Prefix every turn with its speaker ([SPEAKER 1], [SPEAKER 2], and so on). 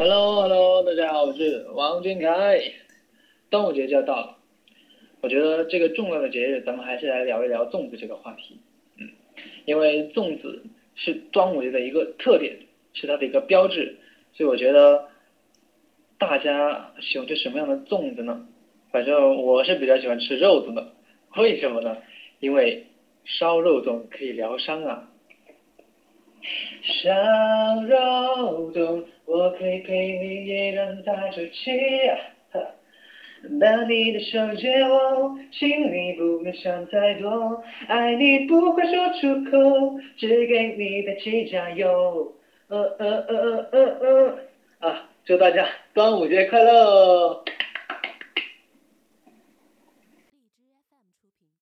[SPEAKER 1] Hello，Hello，大家好，我是王俊凯。端午节就要到了，我觉得这个重要的节日，咱们还是来聊一聊粽子这个话题。嗯，因为粽子是端午节的一个特点，是它的一个标志，所以我觉得大家喜欢吃什么样的粽子呢？反正我是比较喜欢吃肉粽的，为什么呢？因为烧肉粽可以疗伤啊。烧肉粽，我可以陪你一人在出气。把你的手借我，请你不要想太多，爱你不会说出口，只给你的气加油。呃呃呃呃呃呃，啊，祝大家端午节快乐！